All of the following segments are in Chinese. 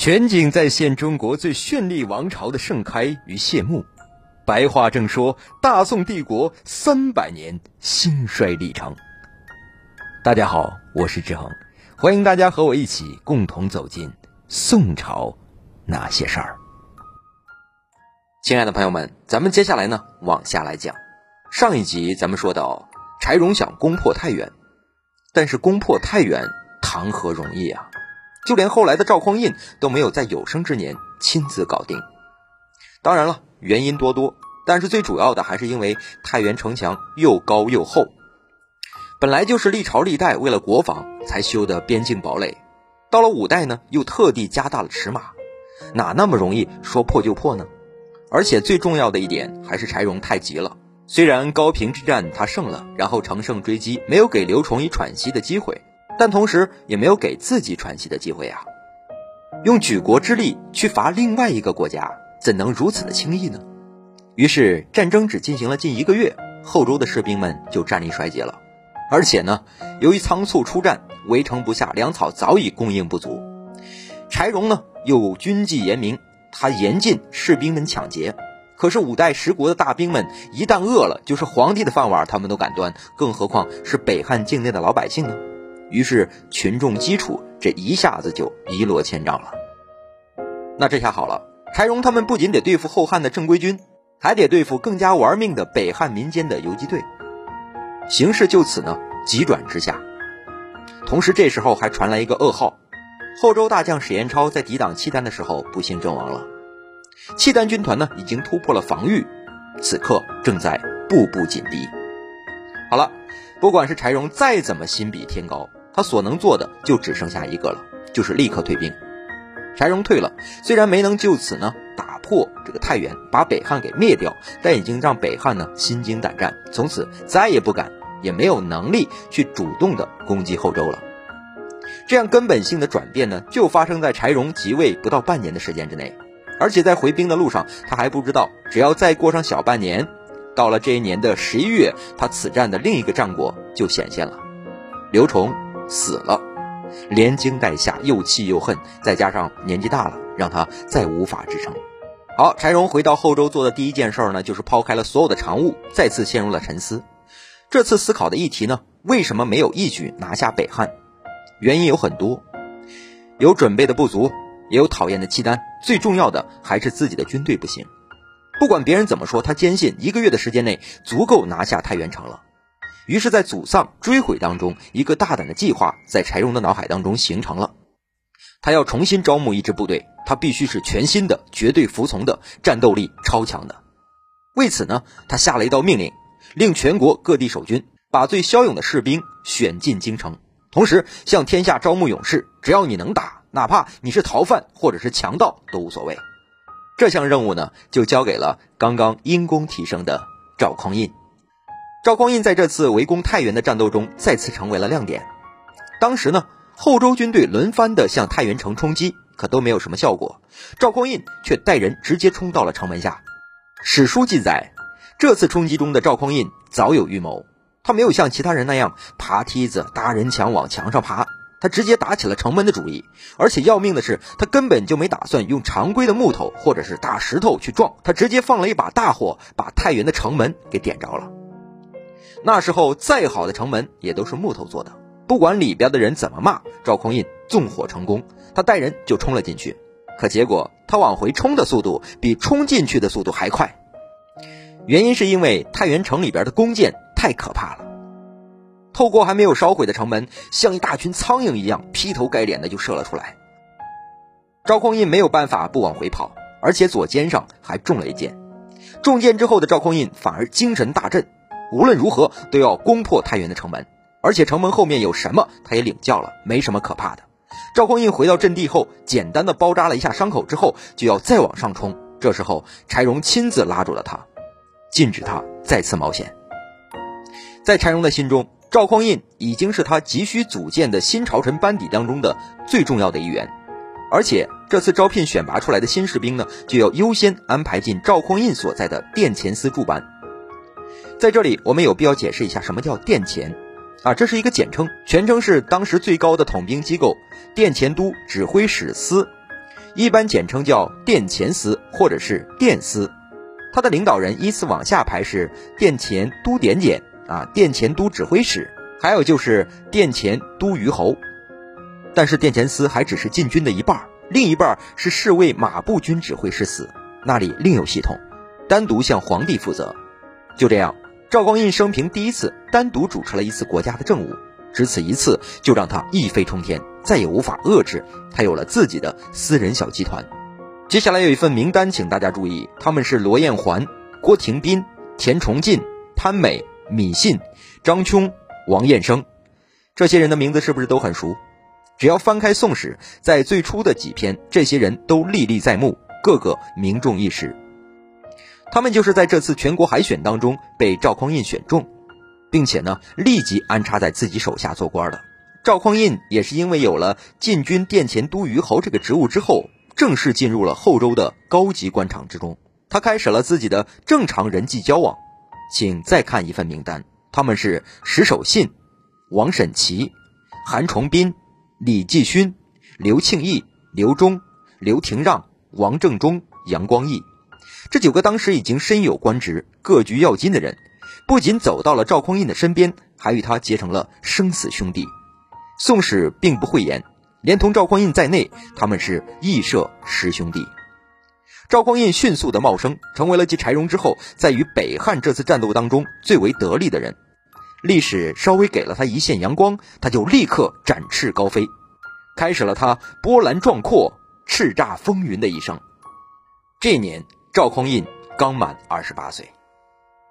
全景再现中国最绚丽王朝的盛开与谢幕。白话正说大宋帝国三百年兴衰历程。大家好，我是志恒，欢迎大家和我一起共同走进宋朝那些事儿。亲爱的朋友们，咱们接下来呢往下来讲。上一集咱们说到，柴荣想攻破太原，但是攻破太原谈何容易啊！就连后来的赵匡胤都没有在有生之年亲自搞定。当然了，原因多多，但是最主要的还是因为太原城墙又高又厚，本来就是历朝历代为了国防才修的边境堡垒，到了五代呢又特地加大了尺码，哪那么容易说破就破呢？而且最重要的一点还是柴荣太急了，虽然高平之战他胜了，然后乘胜追击，没有给刘崇一喘息的机会。但同时也没有给自己喘息的机会啊！用举国之力去伐另外一个国家，怎能如此的轻易呢？于是战争只进行了近一个月，后周的士兵们就战力衰竭了。而且呢，由于仓促出战，围城不下，粮草早已供应不足。柴荣呢又军纪严明，他严禁士兵们抢劫。可是五代十国的大兵们一旦饿了，就是皇帝的饭碗他们都敢端，更何况是北汉境内的老百姓呢？于是群众基础这一下子就一落千丈了。那这下好了，柴荣他们不仅得对付后汉的正规军，还得对付更加玩命的北汉民间的游击队。形势就此呢急转直下。同时这时候还传来一个噩耗：后周大将史彦超在抵挡契丹的时候不幸阵亡了。契丹军团呢已经突破了防御，此刻正在步步紧逼。好了，不管是柴荣再怎么心比天高。他所能做的就只剩下一个了，就是立刻退兵。柴荣退了，虽然没能就此呢打破这个太原，把北汉给灭掉，但已经让北汉呢心惊胆战，从此再也不敢，也没有能力去主动的攻击后周了。这样根本性的转变呢，就发生在柴荣即位不到半年的时间之内，而且在回兵的路上，他还不知道，只要再过上小半年，到了这一年的十一月，他此战的另一个战果就显现了，刘崇。死了，连惊带吓，又气又恨，再加上年纪大了，让他再无法支撑。好，柴荣回到后周做的第一件事呢，就是抛开了所有的常务，再次陷入了沉思。这次思考的议题呢，为什么没有一举拿下北汉？原因有很多，有准备的不足，也有讨厌的契丹，最重要的还是自己的军队不行。不管别人怎么说，他坚信一个月的时间内足够拿下太原城了。于是，在祖丧追悔当中，一个大胆的计划在柴荣的脑海当中形成了。他要重新招募一支部队，他必须是全新的、绝对服从的、战斗力超强的。为此呢，他下了一道命令，令全国各地守军把最骁勇的士兵选进京城，同时向天下招募勇士。只要你能打，哪怕你是逃犯或者是强盗都无所谓。这项任务呢，就交给了刚刚因功提升的赵匡胤。赵匡胤在这次围攻太原的战斗中再次成为了亮点。当时呢，后周军队轮番的向太原城冲击，可都没有什么效果。赵匡胤却带人直接冲到了城门下。史书记载，这次冲击中的赵匡胤早有预谋，他没有像其他人那样爬梯子、搭人墙往墙上爬，他直接打起了城门的主意。而且要命的是，他根本就没打算用常规的木头或者是大石头去撞，他直接放了一把大火，把太原的城门给点着了。那时候再好的城门也都是木头做的，不管里边的人怎么骂，赵匡胤纵火成功，他带人就冲了进去。可结果他往回冲的速度比冲进去的速度还快，原因是因为太原城里边的弓箭太可怕了，透过还没有烧毁的城门，像一大群苍蝇一样劈头盖脸的就射了出来。赵匡胤没有办法不往回跑，而且左肩上还中了一箭。中箭之后的赵匡胤反而精神大振。无论如何都要攻破太原的城门，而且城门后面有什么，他也领教了，没什么可怕的。赵匡胤回到阵地后，简单的包扎了一下伤口之后，就要再往上冲。这时候，柴荣亲自拉住了他，禁止他再次冒险。在柴荣的心中，赵匡胤已经是他急需组建的新朝臣班底当中的最重要的一员，而且这次招聘选拔出来的新士兵呢，就要优先安排进赵匡胤所在的殿前司驻班。在这里，我们有必要解释一下什么叫殿前，啊，这是一个简称，全称是当时最高的统兵机构——殿前都指挥使司。一般简称叫殿前司或者是殿司。他的领导人依次往下排是殿前都点检啊，殿前都指挥使，还有就是殿前都虞侯。但是殿前司还只是禁军的一半，另一半是侍卫马步军指挥使司，那里另有系统，单独向皇帝负责。就这样，赵匡胤生平第一次单独主持了一次国家的政务，只此一次就让他一飞冲天，再也无法遏制，他有了自己的私人小集团。接下来有一份名单，请大家注意，他们是罗彦环、郭廷斌、田崇进、潘美、闵信、张琼、王彦生，这些人的名字是不是都很熟？只要翻开《宋史》，在最初的几篇，这些人都历历在目，个个名重一时。他们就是在这次全国海选当中被赵匡胤选中，并且呢立即安插在自己手下做官的。赵匡胤也是因为有了禁军殿前都虞侯这个职务之后，正式进入了后周的高级官场之中。他开始了自己的正常人际交往。请再看一份名单，他们是石守信、王审琦、韩崇斌。李继勋、刘庆义、刘忠、刘廷让、王正中、杨光义，这九个当时已经身有官职、各局要津的人，不仅走到了赵匡胤的身边，还与他结成了生死兄弟。《宋史》并不讳言，连同赵匡胤在内，他们是义社师兄弟。赵匡胤迅速的冒升，成为了继柴荣之后，在与北汉这次战斗当中最为得力的人。历史稍微给了他一线阳光，他就立刻展翅高飞，开始了他波澜壮阔、叱咤风云的一生。这年，赵匡胤刚满二十八岁。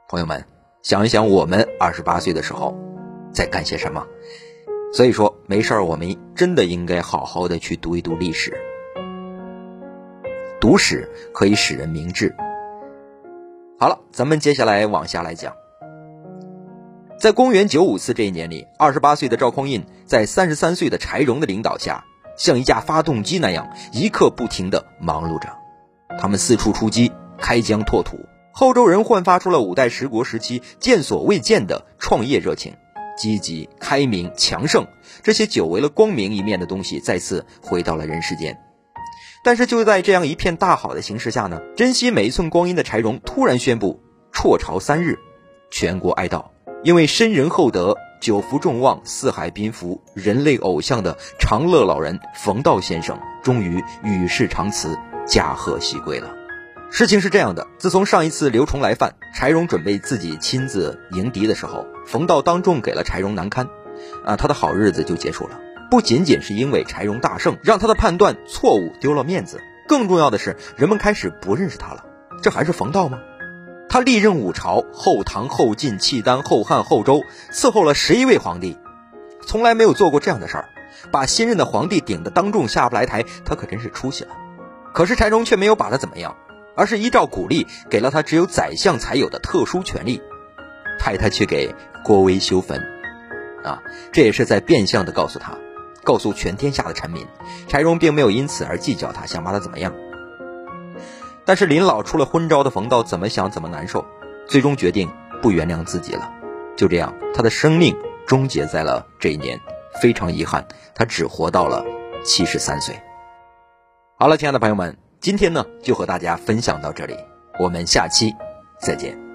朋友们，想一想我们二十八岁的时候在干些什么？所以说，没事儿，我们真的应该好好的去读一读历史。读史可以使人明智。好了，咱们接下来往下来讲。在公元九五四这一年里，二十八岁的赵匡胤在三十三岁的柴荣的领导下，像一架发动机那样一刻不停的忙碌着。他们四处出击，开疆拓土。后周人焕发出了五代十国时期见所未见的创业热情，积极、开明、强盛，这些久违了光明一面的东西再次回到了人世间。但是就在这样一片大好的形势下呢，珍惜每一寸光阴的柴荣突然宣布辍朝三日，全国哀悼。因为深仁厚德、久服众望、四海宾服、人类偶像的长乐老人冯道先生，终于与世长辞，驾鹤西归了。事情是这样的：自从上一次刘崇来犯，柴荣准备自己亲自迎敌的时候，冯道当众给了柴荣难堪，啊，他的好日子就结束了。不仅仅是因为柴荣大胜，让他的判断错误丢了面子，更重要的是，人们开始不认识他了。这还是冯道吗？他历任五朝，后唐、后晋、契丹、后汉、后周，伺候了十一位皇帝，从来没有做过这样的事儿，把新任的皇帝顶得当众下不来台，他可真是出息了。可是柴荣却没有把他怎么样，而是依照古例给了他只有宰相才有的特殊权利，派他去给郭威修坟，啊，这也是在变相的告诉他，告诉全天下的臣民，柴荣并没有因此而计较他，想把他怎么样。但是林老出了昏招的冯道怎么想怎么难受，最终决定不原谅自己了。就这样，他的生命终结在了这一年。非常遗憾，他只活到了七十三岁。好了，亲爱的朋友们，今天呢就和大家分享到这里，我们下期再见。